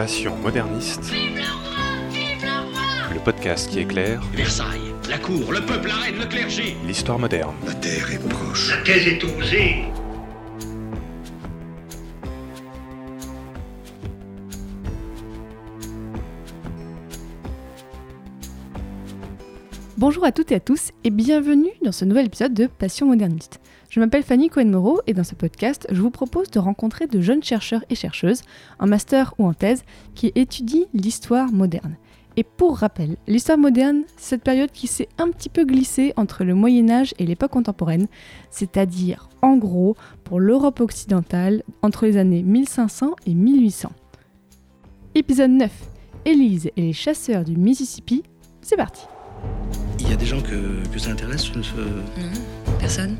Passion moderniste. Vive le roi Vive le roi Le podcast qui éclaire Versailles, la cour, le peuple, la reine, le clergé. l'histoire moderne. La terre est proche. La thèse est osée. Bonjour à toutes et à tous et bienvenue dans ce nouvel épisode de Passion moderniste. Je m'appelle Fanny Cohen-Moreau et dans ce podcast, je vous propose de rencontrer de jeunes chercheurs et chercheuses, en master ou en thèse, qui étudient l'histoire moderne. Et pour rappel, l'histoire moderne, c'est cette période qui s'est un petit peu glissée entre le Moyen Âge et l'époque contemporaine, c'est-à-dire en gros pour l'Europe occidentale entre les années 1500 et 1800. Épisode 9. Élise et les chasseurs du Mississippi, c'est parti. Il y a des gens que, que ça intéresse ce- Non, personne.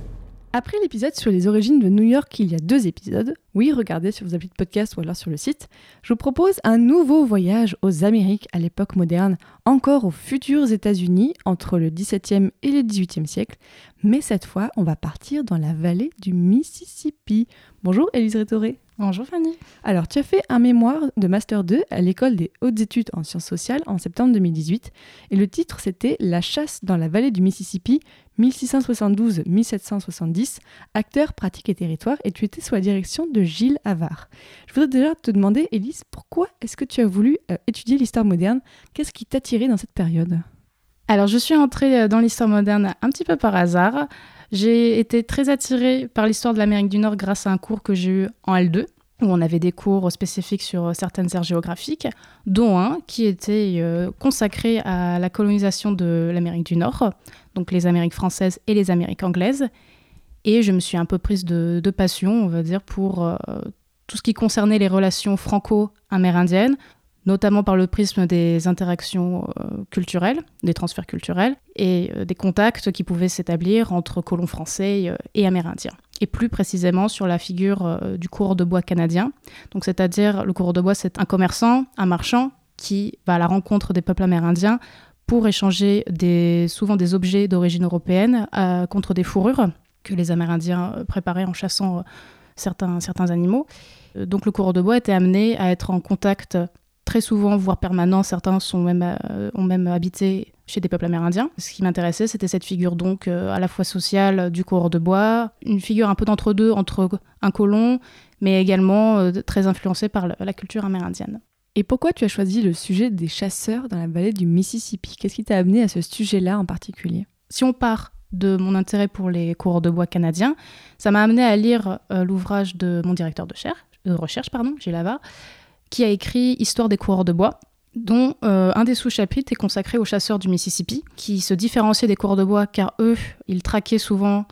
Après l'épisode sur les origines de New York, il y a deux épisodes. Oui, regardez sur vos applis de podcast ou alors sur le site. Je vous propose un nouveau voyage aux Amériques à l'époque moderne, encore aux futurs États-Unis entre le XVIIe et le XVIIIe siècle. Mais cette fois, on va partir dans la vallée du Mississippi. Bonjour Élise Rétoré. Bonjour Fanny. Alors, tu as fait un mémoire de Master 2 à l'école des hautes études en sciences sociales en septembre 2018. Et le titre, c'était La chasse dans la vallée du Mississippi, 1672-1770, acteurs, pratiques et territoires. Et tu étais sous la direction de Gilles Havard. Je voudrais déjà te demander, Élise, pourquoi est-ce que tu as voulu euh, étudier l'histoire moderne? Qu'est-ce qui t'a tiré dans cette période? Alors je suis entrée euh, dans l'histoire moderne un petit peu par hasard. J'ai été très attirée par l'histoire de l'Amérique du Nord grâce à un cours que j'ai eu en L2 où on avait des cours spécifiques sur certaines aires géographiques, dont un qui était euh, consacré à la colonisation de l'Amérique du Nord, donc les Amériques françaises et les Amériques anglaises. Et je me suis un peu prise de, passion, on va dire, pour euh, tout ce qui concernait les relations franco-amérindiennes, notamment par le prisme des interactions euh, culturelles, des transferts culturels et des contacts qui pouvaient s'établir entre colons français et amérindiens. Et plus précisément sur la figure euh, du coureur de bois canadien. Donc, c'est-à-dire, le coureur de bois, c'est un commerçant, un marchand qui va à la rencontre des peuples amérindiens pour échanger souvent des objets d'origine européenne euh, contre des fourrures que les Amérindiens euh, préparaient en chassant certains, animaux. Donc le coureur de bois était amené à être en contact très souvent, voire permanent. Certains sont même, ont même habité chez des peuples amérindiens. Ce qui m'intéressait, c'était cette figure donc euh, à la fois sociale du coureur de bois, une figure un peu d'entre-deux entre un colon, mais également euh, très influencée par la, la culture amérindienne. Et pourquoi tu as choisi le sujet des chasseurs dans la vallée du Mississippi? Qu'est-ce qui t'a amené à ce sujet-là en particulier? Si on part de mon intérêt pour les coureurs de bois canadiens, ça m'a amené à lire euh, l'ouvrage de mon directeur de, cher- de recherche, pardon, Gilles qui a écrit Histoire des coureurs de bois, dont euh, un des sous-chapitres est consacré aux chasseurs du Mississippi, qui se différenciaient des coureurs de bois car eux, ils traquaient souvent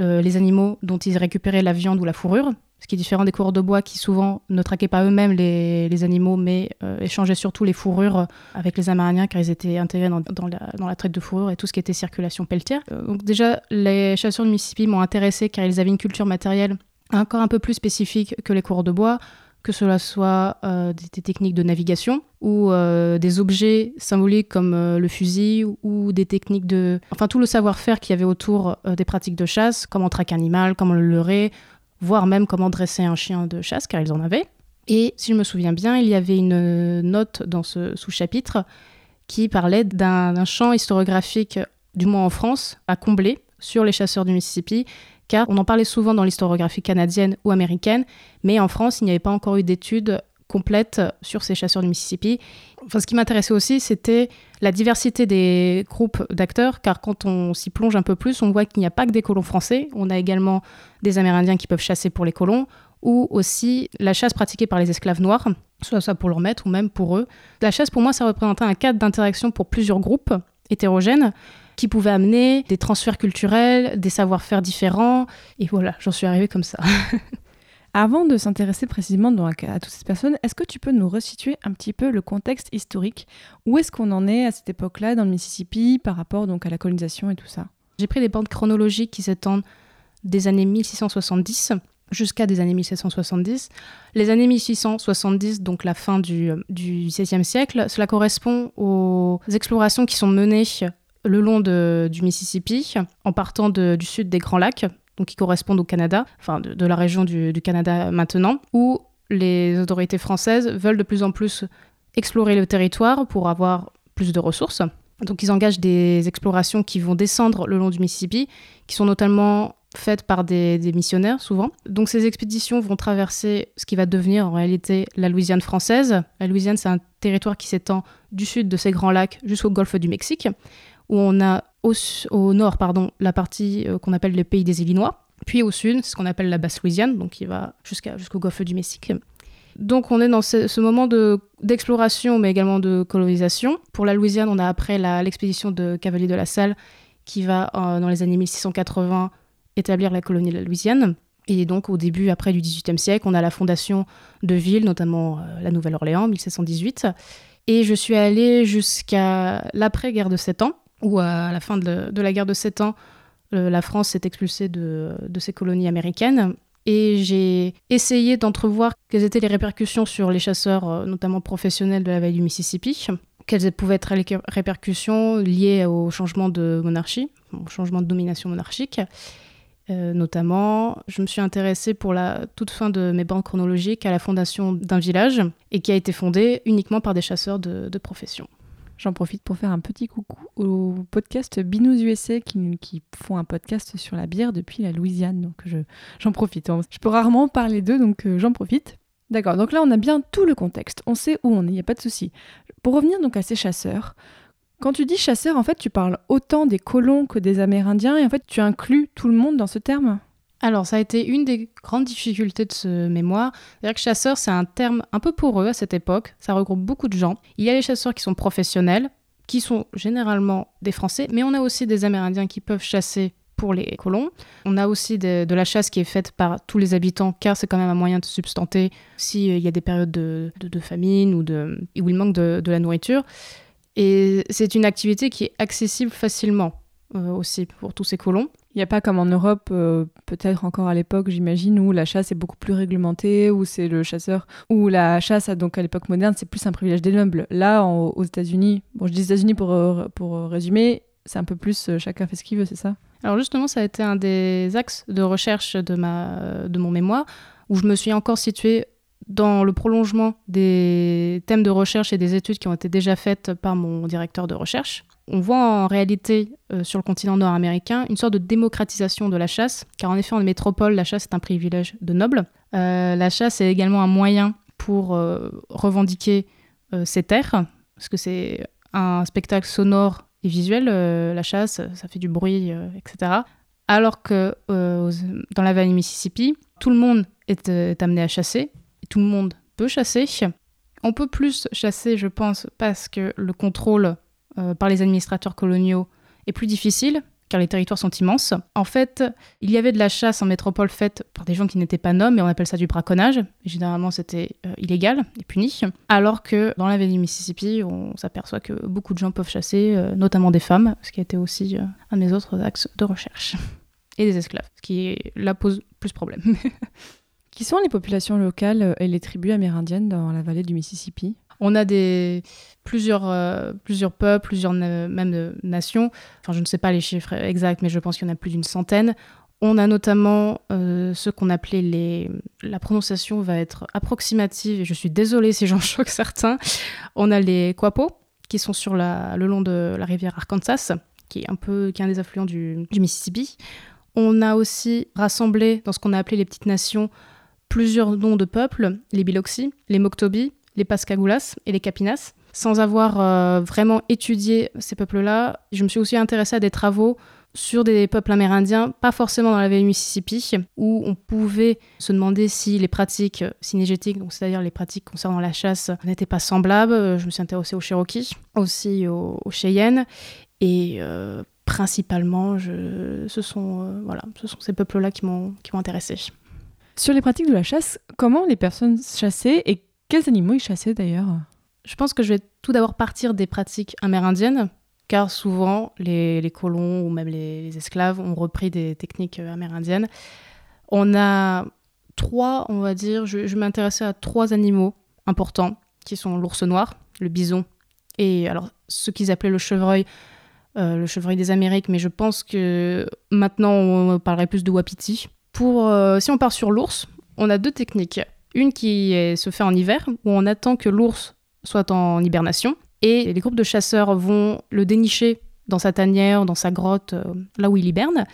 euh, les animaux dont ils récupéraient la viande ou la fourrure, ce qui est différent des coureurs de bois qui souvent ne traquaient pas eux-mêmes les, animaux, mais euh, échangeaient surtout les fourrures avec les Amérindiens car ils étaient intégrés dans, la, traite de fourrure et tout ce qui était circulation pelletière. Donc déjà, les chasseurs du Mississippi m'ont intéressé car ils avaient une culture matérielle encore un peu plus spécifique que les coureurs de bois, que cela soit euh, des, techniques de navigation ou euh, des objets symboliques comme euh, le fusil ou, ou des techniques de... Enfin, tout le savoir-faire qu'il y avait autour des pratiques de chasse, comment traquer un animal, comment le leurrer, voire même comment dresser un chien de chasse, car ils en avaient. Et si je me souviens bien, il y avait une note dans ce sous-chapitre qui parlait d'un champ historiographique, du moins en France, à combler sur les chasseurs du Mississippi, car on en parlait souvent dans l'historiographie canadienne ou américaine, mais en France, il n'y avait pas encore eu d'études complètes sur ces chasseurs du Mississippi. Enfin, ce qui m'intéressait aussi, c'était la diversité des groupes d'acteurs, car quand on s'y plonge un peu plus, on voit qu'il n'y a pas que des colons français, on a également des Amérindiens qui peuvent chasser pour les colons, ou aussi la chasse pratiquée par les esclaves noirs, soit pour leur maître ou même pour eux. La chasse, pour moi, ça représentait un cadre d'interaction pour plusieurs groupes hétérogènes qui pouvaient amener des transferts culturels, des savoir-faire différents, et voilà, j'en suis arrivée comme ça. Avant de s'intéresser précisément donc à toutes ces personnes, est-ce que tu peux nous resituer un petit peu le contexte historique? Où est-ce qu'on en est à cette époque-là dans le Mississippi par rapport donc à la colonisation et tout ça? J'ai pris des bandes chronologiques qui s'étendent des années 1670 jusqu'à des années 1770. Les années 1670, donc la fin du, du XVIIe siècle, cela correspond aux explorations qui sont menées le long du Mississippi, en partant du sud des Grands Lacs, donc qui correspondent au Canada, enfin de, la région du, Canada maintenant, où les autorités françaises veulent de plus en plus explorer le territoire pour avoir plus de ressources. Donc ils engagent des explorations qui vont descendre le long du Mississippi, qui sont notamment faites par des, missionnaires souvent. Donc ces expéditions vont traverser ce qui va devenir en réalité la Louisiane française. La Louisiane, c'est un territoire qui s'étend du sud de ces grands lacs jusqu'au golfe du Mexique, où on a au, au nord pardon, la partie euh, qu'on appelle le pays des Illinois, puis au sud, ce qu'on appelle la basse Louisiane, donc qui va jusqu'à, jusqu'au golfe du Mexique. Donc on est dans ce, moment de, d'exploration, mais également de colonisation. Pour la Louisiane, on a après l'expédition de Cavalier de la Salle, qui va, euh, dans les années 1680, établir la colonie de la Louisiane. Et donc au début, après du XVIIIe siècle, on a la fondation de villes, notamment euh, la Nouvelle-Orléans, 1718. Et je suis allée jusqu'à l'après-guerre de Sept Ans, où à la fin de, la guerre de Sept Ans, la France s'est expulsée de, ses colonies américaines. Et j'ai essayé d'entrevoir quelles étaient les répercussions sur les chasseurs, euh, notamment professionnels de la vallée du Mississippi, quelles pouvaient être les répercussions liées au changement de monarchie, au changement de domination monarchique. Euh, notamment, je me suis intéressée pour la toute fin de mes banques chronologiques à la fondation d'un village et qui a été fondée uniquement par des chasseurs de profession. J'en profite pour faire un petit coucou au podcast Binous USA qui, font un podcast sur la bière depuis la Louisiane. Donc je, j'en profite. Je peux rarement parler d'eux, donc euh, j'en profite. D'accord, donc là on a bien tout le contexte. On sait où on est, il n'y a pas de souci. Pour revenir donc à ces chasseurs, quand tu dis chasseurs, en fait, tu parles autant des colons que des Amérindiens, et en fait, tu inclus tout le monde dans ce terme? Alors, ça a été une des grandes difficultés de ce mémoire. C'est-à-dire que chasseur, c'est un terme un peu poreux à cette époque. Ça regroupe beaucoup de gens. Il y a les chasseurs qui sont professionnels, qui sont généralement des Français, mais on a aussi des Amérindiens qui peuvent chasser pour les colons. On a aussi de, la chasse qui est faite par tous les habitants, car c'est quand même un moyen de substanter s'il euh, y a des périodes de, famine ou où il manque de, la nourriture. Et c'est une activité qui est accessible facilement euh, aussi pour tous ces colons. Il n'y a pas comme en Europe, euh, peut-être encore à l'époque, j'imagine, où la chasse est beaucoup plus réglementée, où c'est le chasseur, où la chasse, donc à l'époque moderne, c'est plus un privilège des nobles. Là, aux États-Unis, bon, je dis États-Unis pour, euh, pour résumer, c'est un peu plus euh, chacun fait ce qu'il veut, c'est ça? Alors justement, ça a été un des axes de recherche de, ma, de mon mémoire, où je me suis encore située dans le prolongement des thèmes de recherche et des études qui ont été déjà faites par mon directeur de recherche. On voit en réalité euh, sur le continent nord-américain une sorte de démocratisation de la chasse, car en effet en métropole, la chasse est un privilège de nobles. Euh, la chasse est également un moyen pour euh, revendiquer ses terres, parce que c'est un spectacle sonore et visuel, la chasse, ça fait du bruit, etc. Alors que dans la vallée Mississippi, tout le monde est, est amené à chasser, tout le monde peut chasser. On peut plus chasser, je pense, parce que le contrôle euh, par les administrateurs coloniaux est plus difficile, car les territoires sont immenses. En fait, il y avait de la chasse en métropole faite par des gens qui n'étaient pas noms, et on appelle ça du braconnage. Généralement, c'était euh, illégal et puni. Alors que dans la vallée du Mississippi, on s'aperçoit que beaucoup de gens peuvent chasser, euh, notamment des femmes, ce qui a été aussi un de mes autres axes de recherche. Et des esclaves, ce qui là pose plus problème. Qui sont les populations locales et les tribus amérindiennes dans la vallée du Mississippi? On a des, plusieurs, euh, peuples, plusieurs même euh, nations. Enfin, je ne sais pas les chiffres exacts, mais je pense qu'il y en a plus d'une centaine. On a notamment euh, ce qu'on appelait les. La prononciation va être approximative, et je suis désolée si j'en choque certains. On a les Quapo, qui sont sur le long de la rivière Arkansas, qui est un peu qui des affluents du, du Mississippi. On a aussi rassemblé dans ce qu'on a appelé les petites nations plusieurs noms de peuples, les Biloxi, les Moktobi, les Pascagoula et les Capinas. Sans avoir euh, vraiment étudié ces peuples-là, je me suis aussi intéressée à des travaux sur des peuples amérindiens, pas forcément dans la vallée du Mississippi, où on pouvait se demander si les pratiques synergétiques, donc c'est-à-dire les pratiques concernant la chasse, n'étaient pas semblables. Je me suis intéressée aux Cherokees, aussi aux, Cheyennes, et euh, principalement, ce, sont, euh, voilà, ce sont ces peuples-là qui m'ont intéressée. Sur les pratiques de la chasse, comment les personnes chassaient et quels animaux ils chassaient d'ailleurs? Je pense que je vais tout d'abord partir des pratiques amérindiennes, car souvent les, colons ou même les, esclaves ont repris des techniques amérindiennes. On a trois, on va dire, je, je m'intéressais à trois animaux importants, qui sont l'ours noir, le bison, et alors ce qu'ils appelaient le chevreuil, euh, le chevreuil des Amériques, mais je pense que maintenant on parlerait plus de wapiti. Pour, euh, si on part sur l'ours, on a deux techniques Une qui est- se fait en hiver, où on attend que l'ours soit en hibernation, et les groupes de chasseurs vont le dénicher dans sa tanière, dans sa grotte, euh, là où il hiberne.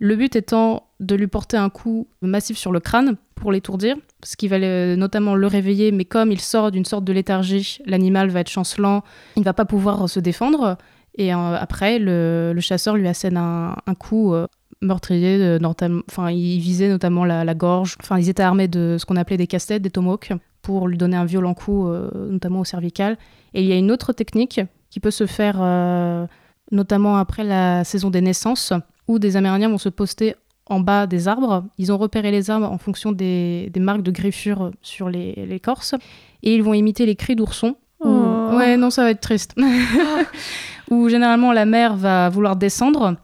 Le but étant de lui porter un coup massif sur le crâne pour l'étourdir, ce qui va notamment le réveiller, mais comme il sort d'une sorte de léthargie, l'animal va être chancelant, il ne va pas pouvoir se défendre, et euh, après, le, chasseur lui assène un coup euh, meurtrier, de- notam- enfin, il visait notamment la, la gorge, enfin, ils étaient armés de ce qu'on appelait des casse-têtes, des tomahawks, pour lui donner un violent coup, euh, notamment au cervical. Et il y a une autre technique qui peut se faire euh, notamment après la saison des naissances, où des Amérindiens vont se poster en bas des arbres. Ils ont repéré les arbres en fonction des, des marques de griffures sur les- l'écorce, et ils vont imiter les cris d'ourson. Oh. Ouais, non, ça va être triste. Où généralement la mère va vouloir descendre.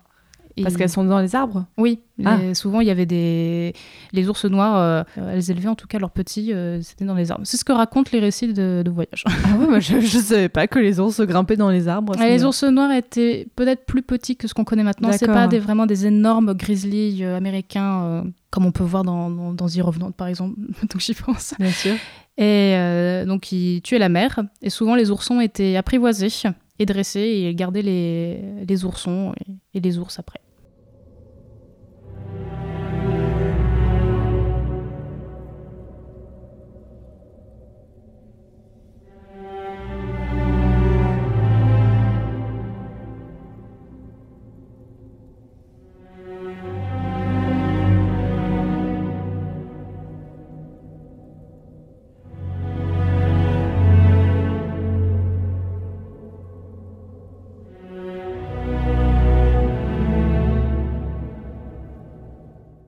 Et- Parce qu'elles sont dans les arbres oui, Ah. les- souvent il y avait des les ours noirs, euh, elles élevaient en tout cas leurs petits, euh, c'était dans les arbres. C'est ce que racontent les récits de, de voyage. Ah ouais, moi je, je savais pas que les ours grimpaient dans les arbres. Les ours noirs étaient peut-être plus petits que ce qu'on connaît maintenant. C'est pas des, vraiment des énormes grizzlies euh, américains euh, comme on peut voir dans, dans, dans The Revenant par exemple. donc j'y pense. Bien sûr. Et donc ils tuaient la mère. Et souvent les oursons étaient apprivoisés et dressés et ils gardaient les, les oursons et, et les ours après.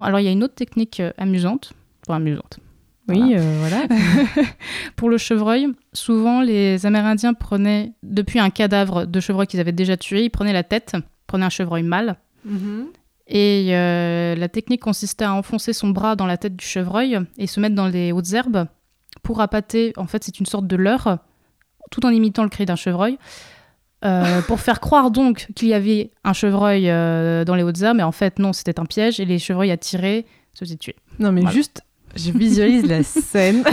Alors il y a une autre technique euh, amusante, pas amusante. Oui, euh, voilà. Pour le chevreuil, souvent les Amérindiens prenaient, depuis un cadavre de chevreuil qu'ils avaient déjà tué, ils prenaient la tête, prenaient un chevreuil mâle, et euh, la technique consistait à enfoncer son bras dans la tête du chevreuil et se mettre dans les hautes herbes pour appâter, en fait c'est une sorte de leurre, tout en imitant le cri d'un chevreuil, euh, pour faire croire donc qu'il y avait un chevreuil euh, dans les hautes herbes, mais en fait non, c'était un piège, et les chevreuils attirés se faisaient tuer. Non, mais Voilà. juste, je visualise la scène.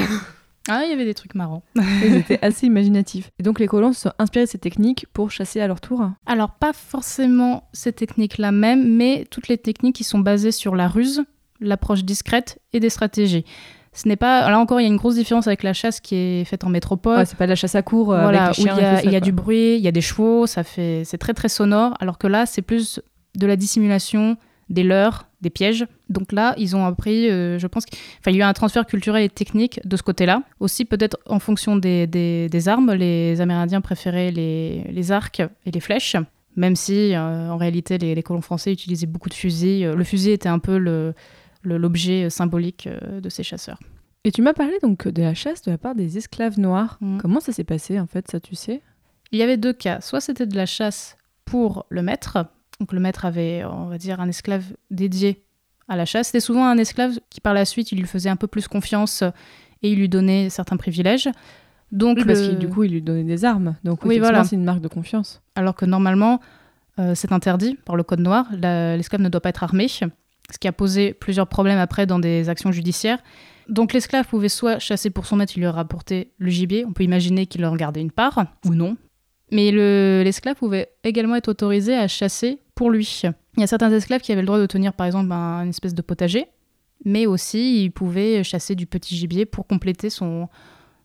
Ah, il y avait des trucs marrants. Ils étaient assez imaginatifs. Et donc les colons se sont inspirés de ces techniques pour chasser à leur tour. Alors, pas forcément ces techniques-là même, mais toutes les techniques qui sont basées sur la ruse, l'approche discrète et des stratégies. Ce n'est pas. Là encore, il y a une grosse différence avec la chasse qui est faite en métropole. Ouais, c'est pas de la chasse à court euh, voilà, avec les où il y a, ça, y du bruit, il y a des chevaux, ça fait, c'est très très sonore. Alors que là, c'est plus de la dissimulation, des leurres, des pièges. Donc là, ils ont appris, euh, je pense, qu'il enfin, il y a eu un transfert culturel et technique de ce côté-là. Aussi, peut-être en fonction des, des- des armes, les Amérindiens préféraient les, les arcs et les flèches. Même si, euh, en réalité, les, les colons français utilisaient beaucoup de fusils. Le fusil était un peu le- l'objet symbolique euh, de ces chasseurs. Et tu m'as parlé donc de la chasse de la part des esclaves noirs. Mm. Comment ça s'est passé en fait, ça tu sais? Il y avait deux cas. Soit c'était de la chasse pour le maître. Donc le maître avait, on va dire, un esclave dédié à la chasse. C'était souvent un esclave qui, par la suite, il lui faisait un peu plus confiance et il lui donnait certains privilèges. Donc, Oui, parce le- que du coup, il lui donnait des armes. Donc Oui, voilà. c'est une marque de confiance. alors que normalement, euh, c'est interdit par le code noir. La- L'esclave ne doit pas être armé, ce qui a posé plusieurs problèmes après dans des actions judiciaires. Donc l'esclave pouvait soit chasser pour son maître, il lui rapportait le gibier, on peut imaginer qu'il en gardait une part, ou non. Mais le- l'esclave pouvait également être autorisé à chasser pour lui. Il y a certains esclaves qui avaient le droit de tenir par exemple un- une espèce de potager, mais aussi il pouvait chasser du petit gibier pour compléter son,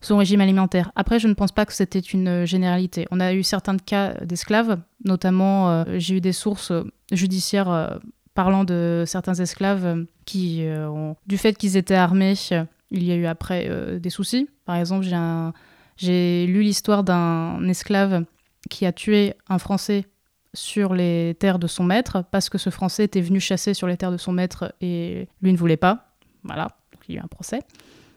son régime alimentaire. Après, je ne pense pas que c'était une généralité. On a eu certains cas d'esclaves, notamment euh, j'ai eu des sources euh, judiciaires euh, parlant de certains esclaves euh, qui, euh, ont- du fait qu'ils étaient armés, euh, il y a eu après des soucis. Par exemple, j'ai lu l'histoire d'un esclave qui a tué un Français sur les terres de son maître parce que ce Français était venu chasser sur les terres de son maître et lui ne voulait pas. Voilà, il y a eu un procès.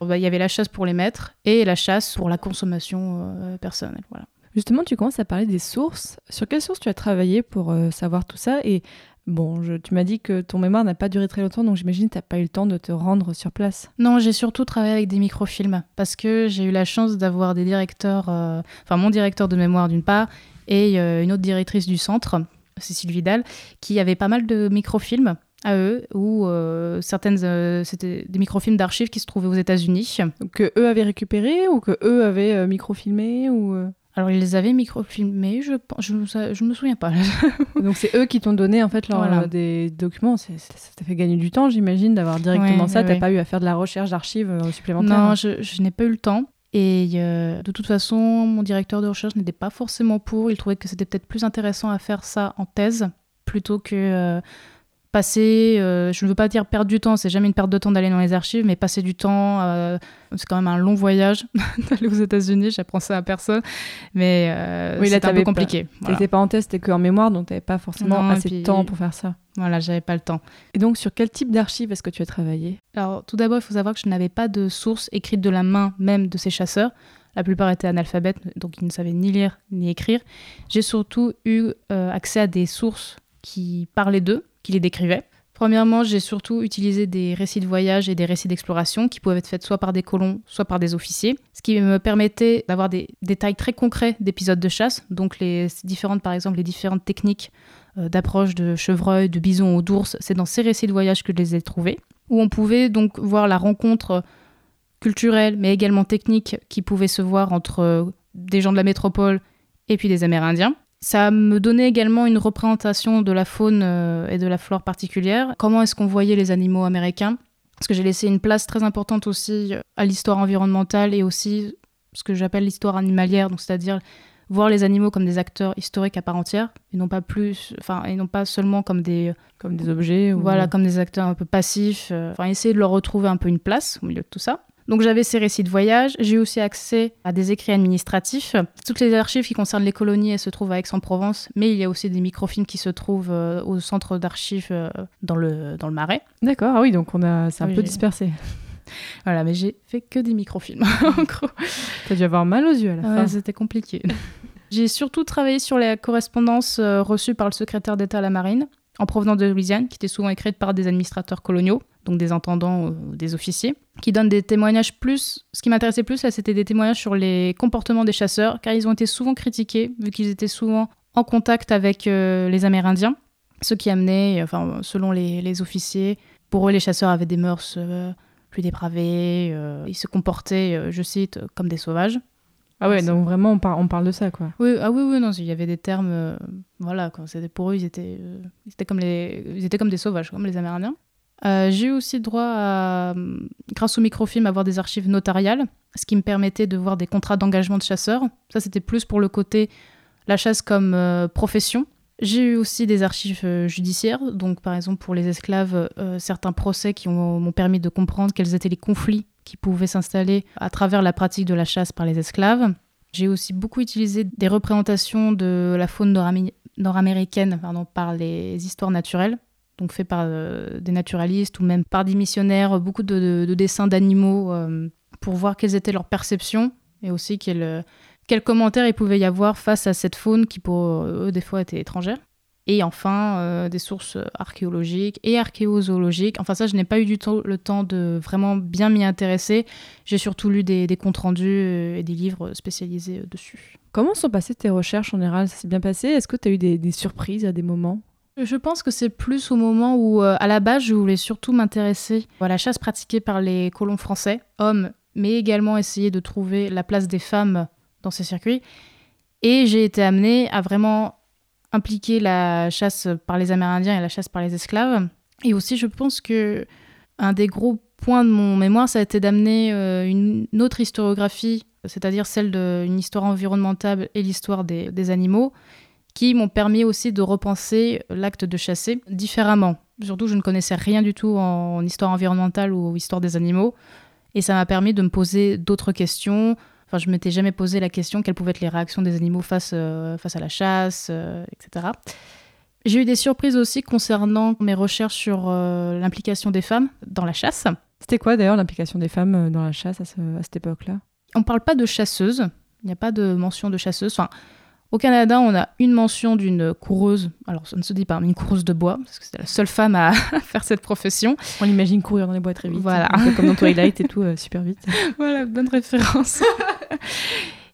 Bah, Il y avait la chasse pour les maîtres et la chasse pour la consommation personnelle. Voilà. Justement, tu commences à parler des sources. Sur quelles sources tu as travaillé pour savoir tout ça Et bon, je- tu m'as dit que ton mémoire n'a pas duré très longtemps, donc j'imagine que tu n'as pas eu le temps de te rendre sur place. Non, j'ai surtout travaillé avec des microfilms parce que j'ai eu la chance d'avoir des directeurs, euh, enfin mon directeur de mémoire d'une part et euh, une autre directrice du centre, Cécile Vidal, qui avait pas mal de microfilms à eux, ou euh, certaines, euh, c'était des microfilms d'archives qui se trouvaient aux États-Unis. Que eux avaient récupéré ou que eux avaient euh, microfilmé ou euh, Alors ils les avaient microfilmés, je, je, me- je me souviens pas. Donc c'est eux qui t'ont donné en fait leur, Voilà. des documents. Ça t'a fait gagner du temps, j'imagine, d'avoir directement Ouais, ça. ouais, T'as ouais. pas eu à faire de la recherche d'archives euh, supplémentaires. non, je, je n'ai pas eu le temps. Et euh, de toute façon, mon directeur de recherche n'était pas forcément pour. Il trouvait que c'était peut-être plus intéressant à faire ça en thèse plutôt que euh, passer. euh, je ne veux pas dire perdre du temps, c'est jamais une perte de temps d'aller dans les archives, mais passer du temps. euh, c'est quand même un long voyage d'aller aux États-Unis. J'apprends ça à personne, mais euh, Oui, c'est un peu pas- compliqué. Voilà, T'étais pas en thèse, t'étais que en mémoire, donc t'avais pas forcément Non, assez de temps pour faire ça. voilà j'avais pas le temps. Et donc sur quel type d'archives est-ce que tu as travaillé? Alors, tout d'abord, il faut savoir que je n'avais pas de source écrite de la main même de ces chasseurs. La plupart étaient analphabètes, donc ils ne savaient ni lire ni écrire. J'ai surtout eu euh, accès à des sources qui parlaient d'eux, qui les décrivaient. Premièrement, j'ai surtout utilisé des récits de voyage et des récits d'exploration qui pouvaient être faits soit par des colons, soit par des officiers, ce qui me permettait d'avoir des détails très concrets d'épisodes de chasse, donc les différentes, par exemple, les différentes techniques euh, d'approche de chevreuil, de bison ou d'ours, c'est dans ces récits de voyage que je les ai trouvés où on pouvait donc voir la rencontre culturelle, mais également technique, qui pouvait se voir entre euh, des gens de la métropole et puis des Amérindiens. Ça me donnait également une représentation de la faune euh, et de la flore particulière. Comment est-ce qu'on voyait les animaux américains? Parce que j'ai laissé une place très importante aussi euh, à l'histoire environnementale et aussi ce que j'appelle l'histoire animalière, donc c'est-à-dire voir les animaux comme des acteurs historiques à part entière et non pas plus, enfin et non pas seulement comme des Comme des objets ou... voilà, comme des acteurs un peu passifs. euh, Enfin, essayer de leur retrouver un peu une place au milieu de tout ça. Donc j'avais ces récits de voyage. J'ai aussi accès à des écrits administratifs. Toutes les archives qui concernent les colonies, elles se trouvent à Aix-en-Provence, mais il y a aussi des microfilms qui se trouvent euh, au centre d'archives euh, dans, le, dans le Marais. D'accord, ah oui, donc on a... c'est un Oui, peu dispersé. Voilà, mais j'ai fait que des microfilms, en gros. T'as dû avoir mal aux yeux à la Ouais, fin. c'était compliqué. J'ai surtout travaillé sur les correspondances euh, reçues par le secrétaire d'État à la Marine, en provenance de Louisiane, qui étaient souvent écrites par des administrateurs coloniaux, donc des intendants ou des officiers, qui donnent des témoignages plus. Ce qui m'intéressait plus, c'était des témoignages sur les comportements des chasseurs, car ils ont été souvent critiqués, vu qu'ils étaient souvent en contact avec euh, les Amérindiens, ce qui amenait, enfin, selon les, officiers, pour eux, les chasseurs avaient des mœurs euh, plus dépravées, euh, ils se comportaient, euh, je cite, comme des sauvages. Ah ouais, donc vraiment on, par- on parle de ça quoi. Oui, ah oui, oui, non, il y avait des termes, euh, voilà, quoi. C'était pour eux, ils étaient, euh, ils étaient comme les, ils étaient comme des sauvages, comme les Amérindiens. Euh, j'ai eu aussi droit à, grâce au microfilm, à voir des archives notariales, ce qui me permettait de voir des contrats d'engagement de chasseurs. Ça, c'était plus pour le côté la chasse comme profession. J'ai eu aussi des archives judiciaires, donc par exemple pour les esclaves, certains procès qui ont- m'ont permis de comprendre quels étaient les conflits qui pouvaient s'installer à travers la pratique de la chasse par les esclaves. J'ai aussi beaucoup utilisé des représentations de la faune nord-amé- nord-américaine par les histoires naturelles, donc fait par euh, des naturalistes ou même par des missionnaires, beaucoup de dessins d'animaux euh, pour voir quelles étaient leurs perceptions et aussi quels, euh, quels commentaires il pouvait y avoir face à cette faune qui pour eux des fois était étrangère. Et enfin, euh, des sources archéologiques et archéozoologiques. Enfin ça, je n'ai pas eu du tout le temps de vraiment bien m'y intéresser. J'ai surtout lu des, des comptes rendus euh, et des livres spécialisés euh, dessus. Comment sont passées tes recherches en général? Ça s'est bien passé? Est-ce que tu as eu des, des surprises à des moments? Je pense que c'est plus au moment où, euh, à la base, je voulais surtout m'intéresser à la chasse pratiquée par les colons français, hommes, mais également essayer de trouver la place des femmes dans ces circuits. Et j'ai été amenée à vraiment impliquer la chasse par les Amérindiens et la chasse par les esclaves. Et aussi, je pense que un des gros points de mon mémoire, ça a été d'amener euh, une autre historiographie, c'est-à-dire celle d'une histoire environnementale et l'histoire des, des animaux, qui m'ont permis aussi de repenser l'acte de chasser différemment. Surtout, je ne connaissais rien du tout en histoire environnementale ou histoire des animaux. Et ça m'a permis de me poser d'autres questions. Enfin, je m'étais jamais posé la question quelles pouvaient être les réactions des animaux face, euh, face à la chasse, euh, etc. J'ai eu des surprises aussi concernant mes recherches sur euh, l'implication des femmes dans la chasse. C'était quoi d'ailleurs l'implication des femmes dans la chasse à, ce- à cette époque-là? On ne parle pas de chasseuse. Il n'y a pas de mention de chasseuse. Enfin, au Canada, on a une mention d'une coureuse. Alors, ça ne se dit pas, mais une coureuse de bois, parce que c'était la seule femme à faire cette profession. On l'imagine courir dans les bois très vite. Voilà. un peu comme dans Twilight et tout, euh, super vite. voilà, bonne référence.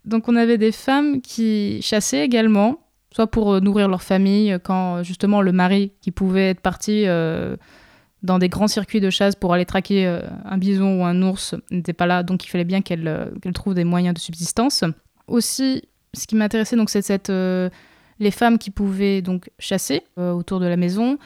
Donc, on avait des femmes qui chassaient également, soit pour euh, nourrir leur famille, quand euh, justement le mari qui pouvait être parti euh, dans des grands circuits de chasse pour aller traquer euh, un bison ou un ours n'était pas là, donc il fallait bien qu'elle euh, trouve des moyens de subsistance. Aussi, ce qui m'intéressait, donc, c'est euh, les femmes qui pouvaient donc chasser euh, autour de la maison.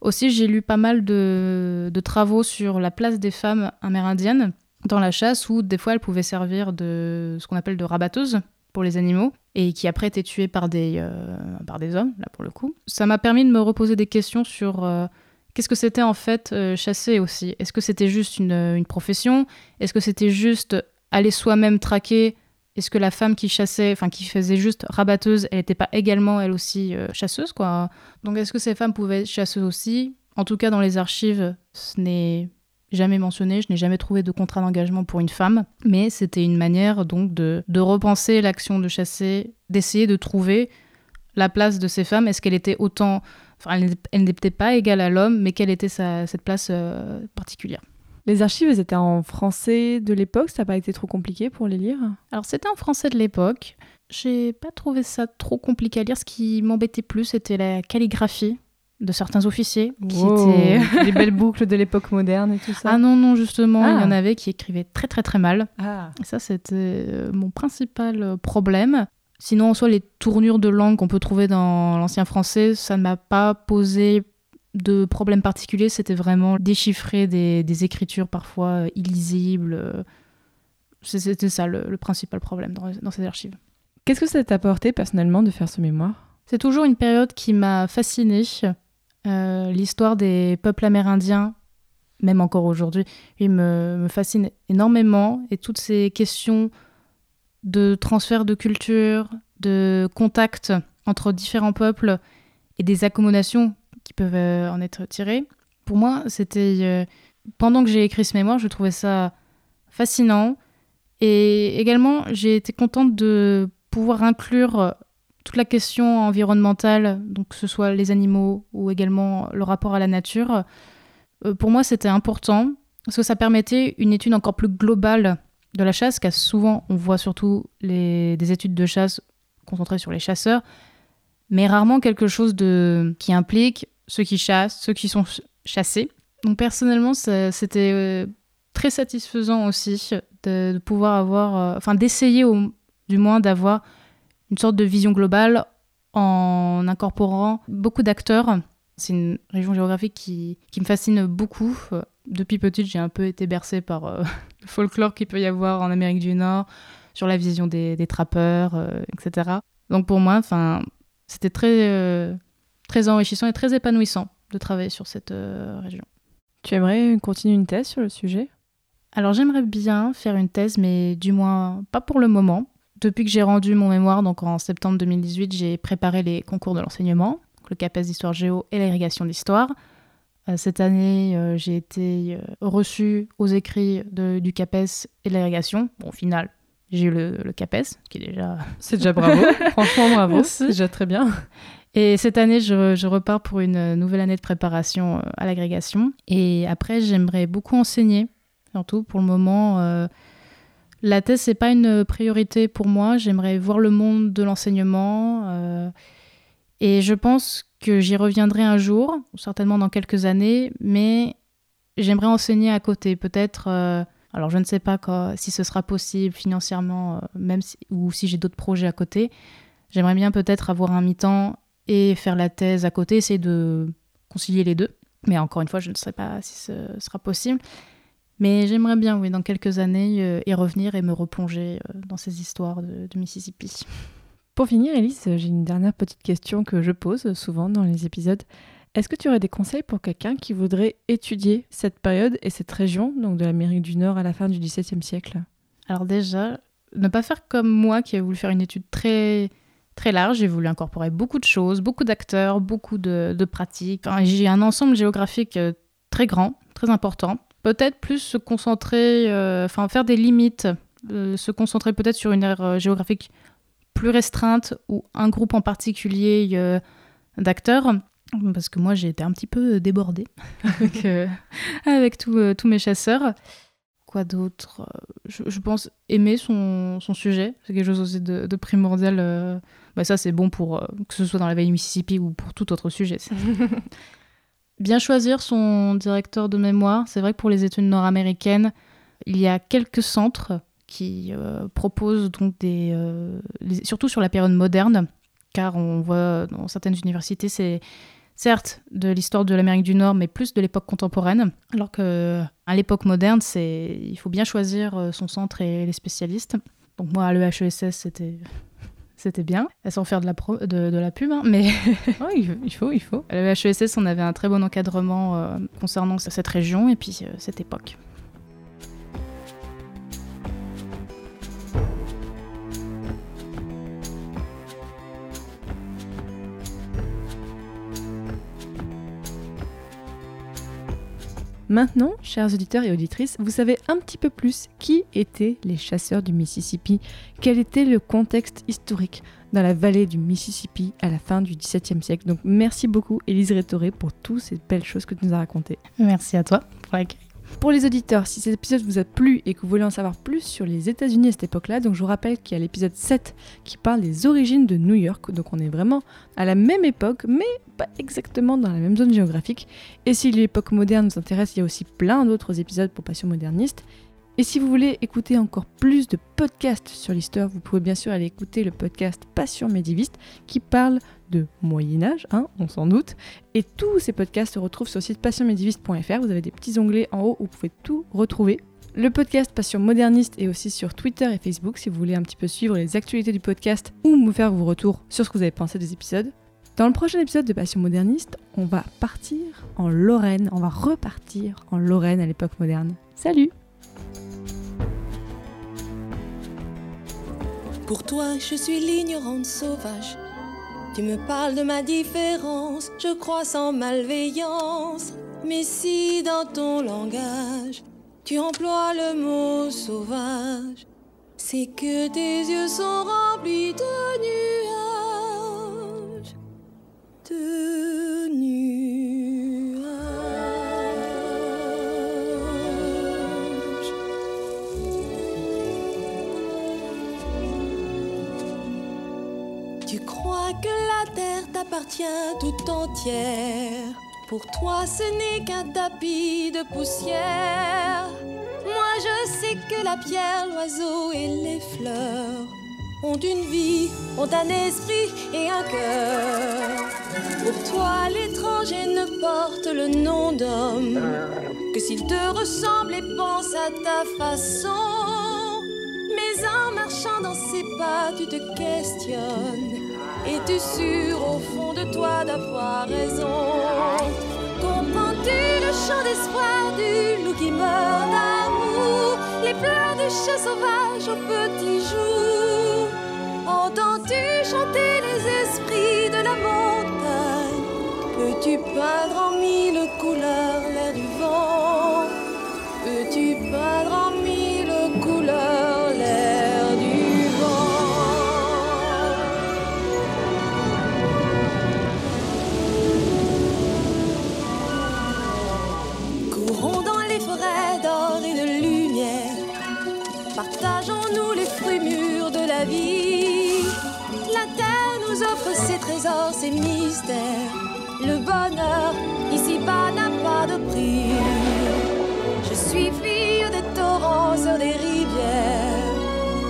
Aussi, j'ai lu pas mal de travaux sur la place des femmes amérindiennes dans la chasse, où des fois elles pouvaient servir de ce qu'on appelle de rabatteuses pour les animaux, et qui après étaient tuées par des, euh, par des hommes, là pour le coup. Ça m'a permis de me reposer des questions sur euh, qu'est-ce que c'était en fait euh, chasser aussi? Est-ce que c'était juste une, une profession? Est-ce que c'était juste aller soi-même traquer? Est-ce que la femme qui chassait, enfin qui faisait juste rabatteuse, elle n'était pas également elle aussi chasseuse quoi? Donc est-ce que ces femmes pouvaient être chasseuses aussi? En tout cas dans les archives, ce n'est jamais mentionné, je n'ai jamais trouvé de contrat d'engagement pour une femme, mais c'était une manière donc de, de repenser l'action de chasser, d'essayer de trouver la place de ces femmes. Est-ce qu'elle était autant, enfin elle n'était- pas égale à l'homme, mais quelle était sa, cette place euh, particulière? Les archives elles étaient en français de l'époque, ça n'a pas été trop compliqué pour les lire? Alors c'était en français de l'époque. J'ai pas trouvé ça trop compliqué à lire. Ce qui m'embêtait plus, c'était la calligraphie de certains officiers qui Wow. étaient. Les belles boucles de l'époque moderne et tout ça. Ah non non justement, il y Ah. en avait qui écrivaient très très très mal. Ah. Et ça, c'était euh, mon principal euh, problème. Sinon, en soi, les tournures de langue qu'on peut trouver dans l'ancien français, ça ne m'a pas posé de problème particulier. C'était vraiment déchiffrer des, des écritures parfois euh, illisibles. C'était ça le, le principal problème dans, dans ces archives. Qu'est-ce que ça t'a apporté personnellement de faire ce mémoire? C'est toujours une période qui m'a fascinée. Euh, L'histoire des peuples amérindiens, même encore aujourd'hui, me fascine énormément. Et toutes ces questions de transfert de culture, de contact entre différents peuples et des accommodations qui peuvent euh, en être tirées. Pour moi, c'était... euh, pendant que j'ai écrit ce mémoire, je trouvais ça fascinant. Et également, j'ai été contente de pouvoir inclure toute la question environnementale, donc que ce soit les animaux ou également le rapport à la nature, euh, pour moi c'était important parce que ça permettait une étude encore plus globale de la chasse, car souvent on voit surtout les, des études de chasse concentrées sur les chasseurs, mais rarement quelque chose de, qui implique ceux qui chassent, ceux qui sont ch- chassés. Donc personnellement, c'était euh, très satisfaisant aussi de, pouvoir avoir, euh, enfin d'essayer du moins d'avoir une sorte de vision globale en incorporant beaucoup d'acteurs. C'est une région géographique qui, qui me fascine beaucoup. Euh, Depuis petite, j'ai un peu été bercée par euh, le folklore qu'il peut y avoir en Amérique du Nord, sur la vision des, des trappeurs, euh, etc. Donc pour moi, c'était très, euh, très enrichissant et très épanouissant de travailler sur cette région. Tu aimerais continuer une thèse sur le sujet? Alors j'aimerais bien faire une thèse, mais du moins pas pour le moment. Depuis que j'ai rendu mon mémoire, donc en septembre 2018, j'ai préparé les concours de l'enseignement, le CAPES d'histoire géo et l'irrigation d'histoire. Euh, cette année, euh, j'ai été euh, reçue aux écrits de- du CAPES et de l'irrigation. Bon, au final, j'ai eu le, le CAPES, qui est déjà C'est déjà bravo. Franchement, bravo. C'est déjà très bien. Et cette année, je, je repars pour une nouvelle année de préparation à l'agrégation. Et après, j'aimerais beaucoup enseigner, surtout pour le moment. euh, la thèse, c'est pas une priorité pour moi. J'aimerais voir le monde de l'enseignement. euh, et je pense que j'y reviendrai un jour, certainement dans quelques années, mais j'aimerais enseigner à côté. Peut-être, euh, alors je ne sais pas si ce sera possible financièrement, euh, même ou si j'ai d'autres projets à côté. J'aimerais bien peut-être avoir un mi-temps et faire la thèse à côté, essayer de concilier les deux. Mais encore une fois, je ne sais pas si ce sera possible. Mais j'aimerais bien, oui, dans quelques années, euh, y revenir et me replonger euh, dans ces histoires de, de Mississippi. Pour finir, Elise, j'ai une dernière petite question que je pose souvent dans les épisodes. Est-ce que tu aurais des conseils pour quelqu'un qui voudrait étudier cette période et cette région, donc de l'Amérique du Nord à la fin du XVIIe siècle? Alors déjà, ne pas faire comme moi qui ai voulu faire une étude très très large. J'ai voulu incorporer beaucoup de choses, beaucoup d'acteurs, beaucoup de, de pratiques. Enfin, j'ai un ensemble géographique euh, très grand, très important. Peut-être plus se concentrer, euh, enfin faire des limites, euh, se concentrer peut-être sur une aire euh, géographique plus restreinte ou un groupe en particulier d'acteurs. Parce que moi, j'ai été un petit peu débordée avec, tous mes chasseurs. Quoi d'autre je, pense aimer son, sujet. C'est quelque chose aussi de, primordial. Bah, ça, c'est bon pour que ce soit dans la du Mississippi ou pour tout autre sujet. Bien choisir son directeur de mémoire. C'est vrai que pour les études nord-américaines, il y a quelques centres qui euh, proposent donc des, euh, surtout sur la période moderne, car on voit dans certaines universités, c'est certes de l'histoire de l'Amérique du Nord, mais plus de l'époque contemporaine. Alors que à l'époque moderne, c'est il faut bien choisir euh, son centre et les spécialistes. Donc moi, à l'EHESS, c'était c'était bien, sans faire de la, pro- de, de la pub, hein, mais il faut- il faut, à l'EHESS, on avait un très bon encadrement euh, concernant cette région et puis euh, cette époque. Maintenant, chers auditeurs et auditrices, vous savez un petit peu plus qui étaient les chasseurs du Mississippi, quel était le contexte historique dans la vallée du Mississippi à la fin du XVIIe siècle. Donc merci beaucoup Élise Rétoré pour toutes ces belles choses que tu nous as racontées. Merci à toi pour. Pour les auditeurs, si cet épisode vous a plu et que vous voulez en savoir plus sur les États-Unis à cette époque-là, je vous rappelle qu'il y a l'épisode 7 qui parle des origines de New York, donc on est vraiment à la même époque, mais pas exactement dans la même zone géographique. Et si l'époque moderne vous intéresse, il y a aussi plein d'autres épisodes pour Passion Moderniste. Et si vous voulez écouter encore plus de podcasts sur l'histoire, vous pouvez bien sûr aller écouter le podcast Passion Médiviste qui parle de Moyen-Âge, hein, on s'en doute. Et tous ces podcasts se retrouvent sur le site passionmédiviste.fr. Vous avez des petits onglets en haut où vous pouvez tout retrouver. Le podcast Passion Moderniste est aussi sur Twitter et Facebook si vous voulez un petit peu suivre les actualités du podcast ou me faire vos retours sur ce que vous avez pensé des épisodes. Dans le prochain épisode de Passion Moderniste, on va partir en Lorraine, on va repartir en Lorraine à l'époque moderne. Salut Pour toi, je suis l'ignorante sauvage. Tu me parles de ma différence, je crois sans malveillance. Mais si dans ton langage, tu emploies le mot sauvage, c'est que tes yeux sont remplis de nuages. La terre t'appartient tout entière. Pour toi, ce n'est qu'un tapis de poussière. Moi, je sais que la pierre, l'oiseau et les fleurs ont une vie, ont un esprit et un cœur. Pour toi, l'étranger ne porte le nom d'homme que s'il te ressemble et pense à ta façon. Mais en marchant dans ses pas, tu te questionnes. Es-tu sûr au fond de toi d'avoir raison? Comprends-tu le chant d'espoir du loup qui meurt d'amour? Les pleurs du chat sauvage au petit jour Entends-tu chanter les esprits de la montagne? Peux-tu peindre en ses trésors, ses mystères. Le bonheur ici-bas n'a pas de prix. Je suis fille des torrents sur des rivières.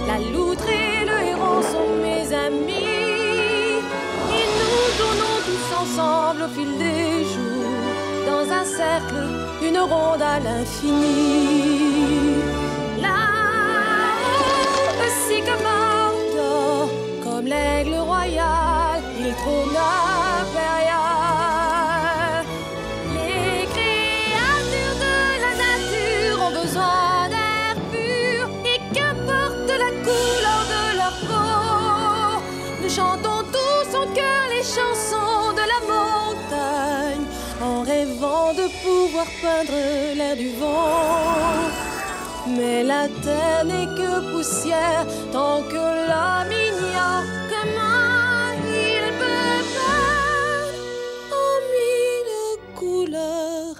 La loutre et le héron sont mes amis. Et nous tournons tous ensemble au fil des jours. Dans un cercle, une ronde à l'infini. L'air du vent. Mais la terre n'est que poussière tant que l'homme ignore comment il peut peindre en mille couleurs